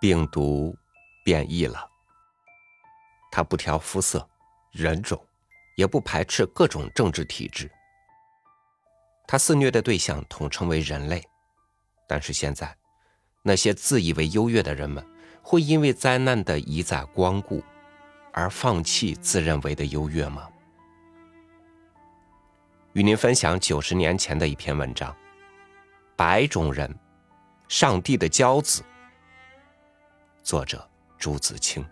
病毒变异了。他不挑肤色、人种，也不排斥各种政治体制。他肆虐的对象统称为人类。但是现在，那些自以为优越的人们，会因为灾难的一再光顾，而放弃自认为的优越吗？与您分享九十年前的一篇文章：《白种人，上帝的骄子》。作者朱自清。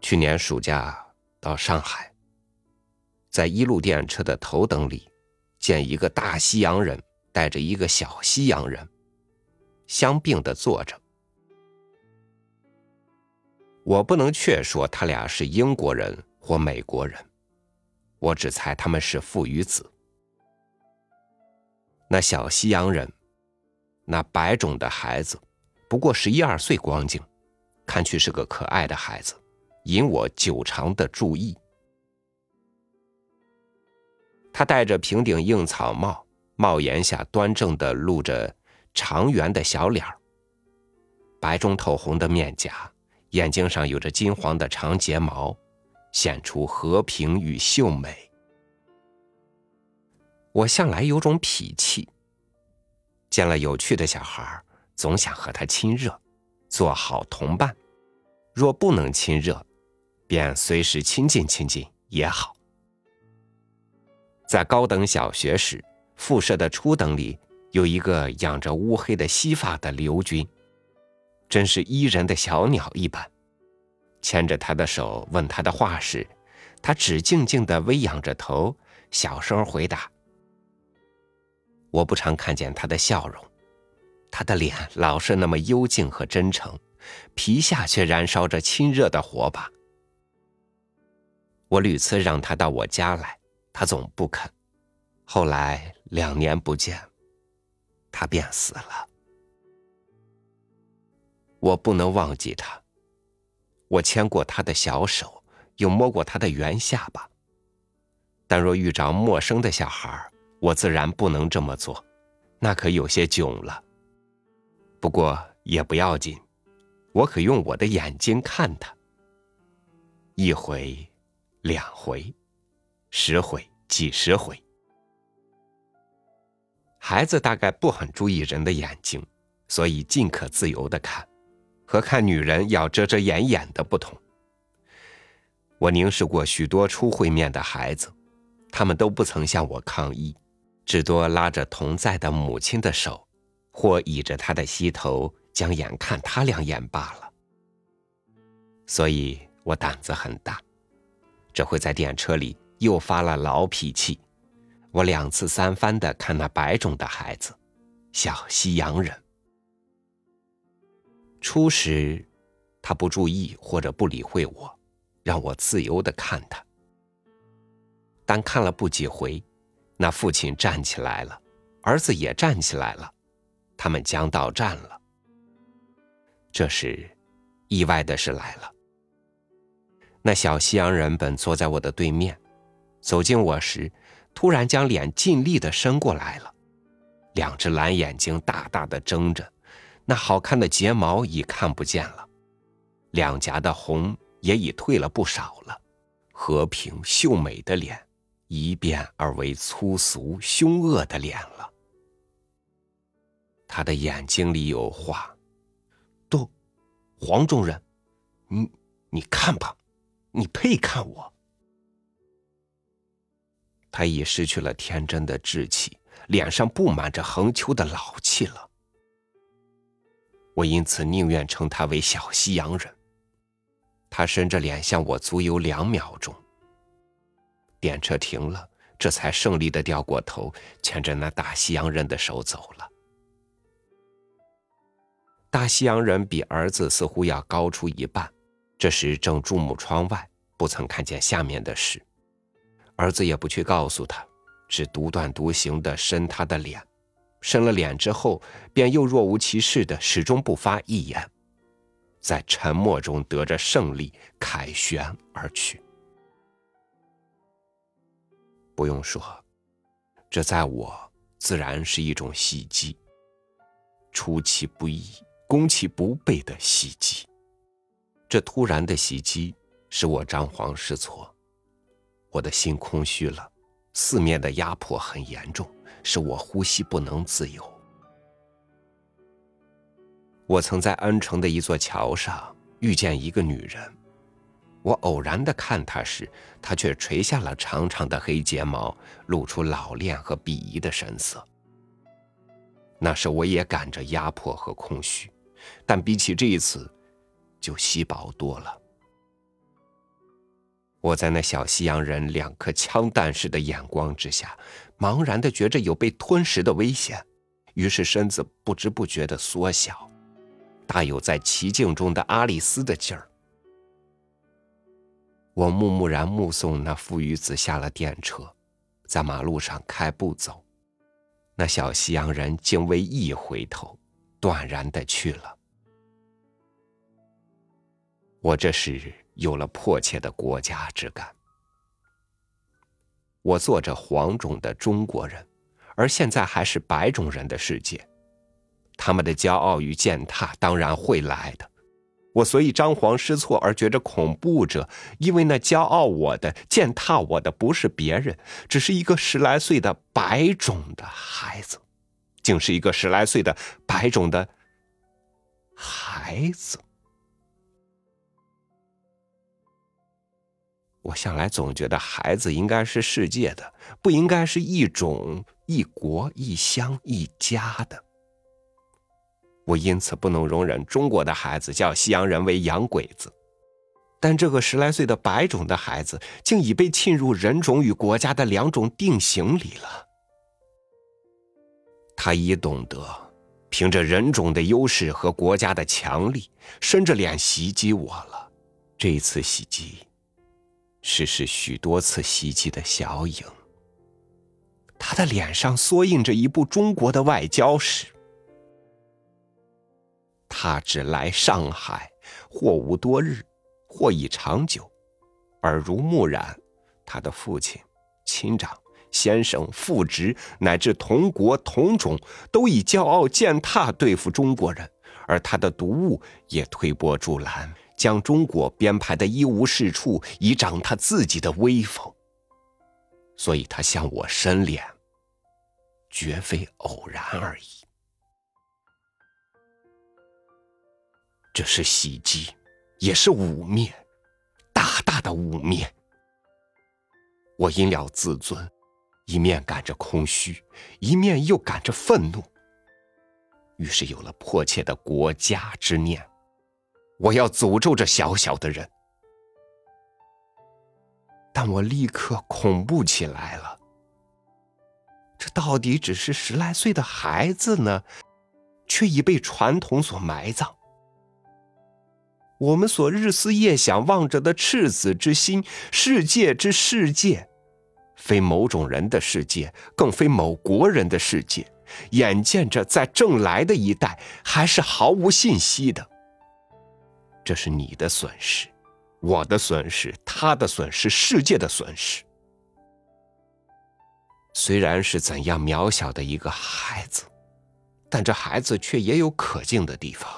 去年暑假到上海，在一路电车的头等里，见一个大西洋人带着一个小西洋人，相并的坐着。我不能确说他俩是英国人或美国人，我只猜他们是父与子。那小西洋人，那白种的孩子，不过十一二岁光景，看去是个可爱的孩子，引我久长的注意。他戴着平顶硬草帽，帽檐下端正的露着长圆的小脸儿，白中透红的面颊。眼睛上有着金黄的长睫毛，显出和平与秀美。我向来有种痞气，见了有趣的小孩，总想和他亲热，做好同伴；若不能亲热，便随时亲近亲近也好。在高等小学时，附设的初等里有一个养着乌黑的稀发的刘军。真是伊人的小鸟一般，牵着他的手问他的话时，他只静静的微仰着头，小声回答。我不常看见他的笑容，他的脸老是那么幽静和真诚，皮下却燃烧着亲热的火把。我屡次让他到我家来，他总不肯。后来两年不见，他便死了。我不能忘记他。我牵过他的小手，又摸过他的圆下巴。但若遇着陌生的小孩，我自然不能这么做，那可有些囧了。不过也不要紧，我可用我的眼睛看他。一回，两回，十回，几十回。孩子大概不很注意人的眼睛，所以尽可自由的看。和看女人要遮遮掩掩的不同。我凝视过许多初会面的孩子，他们都不曾向我抗议，只多拉着同在的母亲的手，或倚着她的膝头，将眼看他两眼罢了。所以我胆子很大，这回在电车里又发了老脾气。我两次三番的看那白种的孩子，小西洋人。初时，他不注意或者不理会我，让我自由的看他。但看了不几回，那父亲站起来了，儿子也站起来了，他们将到站了。这时，意外的事来了。那小西洋人本坐在我的对面，走近我时，突然将脸尽力的伸过来了，两只蓝眼睛大大的睁着。那好看的睫毛已看不见了，两颊的红也已退了不少了，和平秀美的脸，一变而为粗俗凶恶的脸了。他的眼睛里有话：“都，黄种人，你你看吧，你配看我。”他已失去了天真的稚气，脸上布满着横秋的老气了。我因此宁愿称他为小西洋人。他伸着脸向我，足有两秒钟。电车停了，这才胜利的掉过头，牵着那大西洋人的手走了。大西洋人比儿子似乎要高出一半，这时正注目窗外，不曾看见下面的事。儿子也不去告诉他，只独断独行的伸他的脸。伸了脸之后，便又若无其事的，始终不发一言，在沉默中得着胜利，凯旋而去。不用说，这在我自然是一种袭击，出其不意、攻其不备的袭击。这突然的袭击使我张皇失措，我的心空虚了，四面的压迫很严重，使我呼吸不能自由。我曾在安城的一座桥上遇见一个女人，我偶然的看她时，她却垂下了长长的黑睫毛，露出老练和鄙夷的神色。那时我也感着压迫和空虚，但比起这一次，就稀薄多了。我在那小西洋人两颗枪弹似的眼光之下，茫然的觉着有被吞噬的危险，于是身子不知不觉的缩小。大有在奇境中的阿丽丝的劲儿。我木木然目送那父与子下了电车，在马路上开步走，那小西洋人竟未一回头，断然的去了。我这时有了迫切的国家之感。我做着黄种的中国人，而现在还是白种人的世界。他们的骄傲与践踏当然会来的，我所以张皇失措而觉着恐怖者，因为那骄傲我的、践踏我的不是别人，只是一个十来岁的白种的孩子，竟是一个十来岁的白种的孩子。我向来总觉得孩子应该是世界的，不应该是一种、一国、一乡、一家的。我因此不能容忍中国的孩子叫西洋人为洋鬼子，但这个十来岁的白种的孩子竟已被浸入人种与国家的两种定型里了。他已懂得凭着人种的优势和国家的强力，伸着脸袭击我了。这一次袭击，是是许多次袭击的小影。他的脸上缩印着一部中国的外交史。他只来上海，或无多日，或已长久，耳濡目染。他的父亲、亲长、先生、父侄，乃至同国同种，都以骄傲践踏对付中国人，而他的毒物也推波助澜，将中国编排的一无是处，以长他自己的威风。所以他向我伸脸，绝非偶然而已。这是袭击，也是污蔑，大大的污蔑。我因了自尊，一面感着空虚，一面又感着愤怒，于是有了迫切的国家之念。我要诅咒这小小的人，但我立刻恐怖起来了。这到底只是十来岁的孩子呢，却已被传统所埋葬。我们所日思夜想望着的赤子之心，世界之世界，非某种人的世界，更非某国人的世界。眼见着在正来的一代，还是毫无信息的。这是你的损失，我的损失，他的损失，世界的损失。虽然是怎样渺小的一个孩子，但这孩子却也有可敬的地方。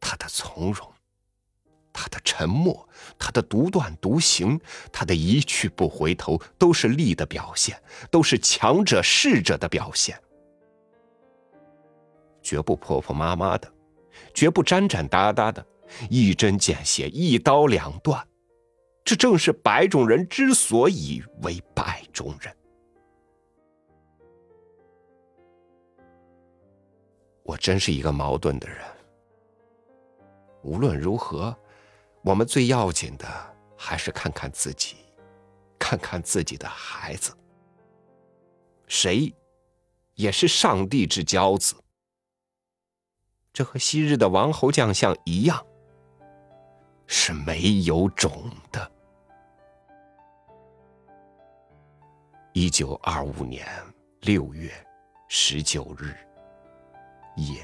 他的从容，他的沉默，他的独断独行，他的一去不回头，都是力的表现，都是强者势者的表现，绝不婆婆妈妈的，绝不沾沾搭搭的，一针见血，一刀两断。这正是白种人之所以为白种人。我真是一个矛盾的人。无论如何，我们最要紧的还是看看自己，看看自己的孩子。谁也是上帝之骄子，这和昔日的王侯将相一样，是没有种的。一九二五年六月十九日夜。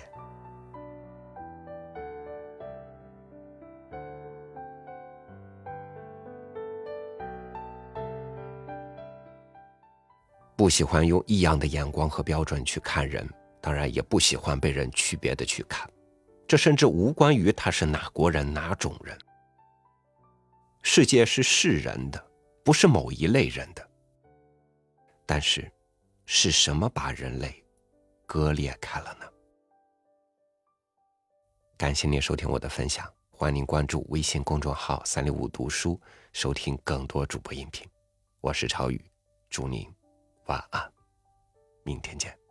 不喜欢用异样的眼光和标准去看人，当然也不喜欢被人区别的去看。这甚至无关于他是哪国人、哪种人。世界是世人的，不是某一类人的。但是，是什么把人类割裂开了呢？感谢您收听我的分享，欢迎您关注微信公众号“三六五读书”，收听更多主播音频。我是超宇，祝您晚安，明天见。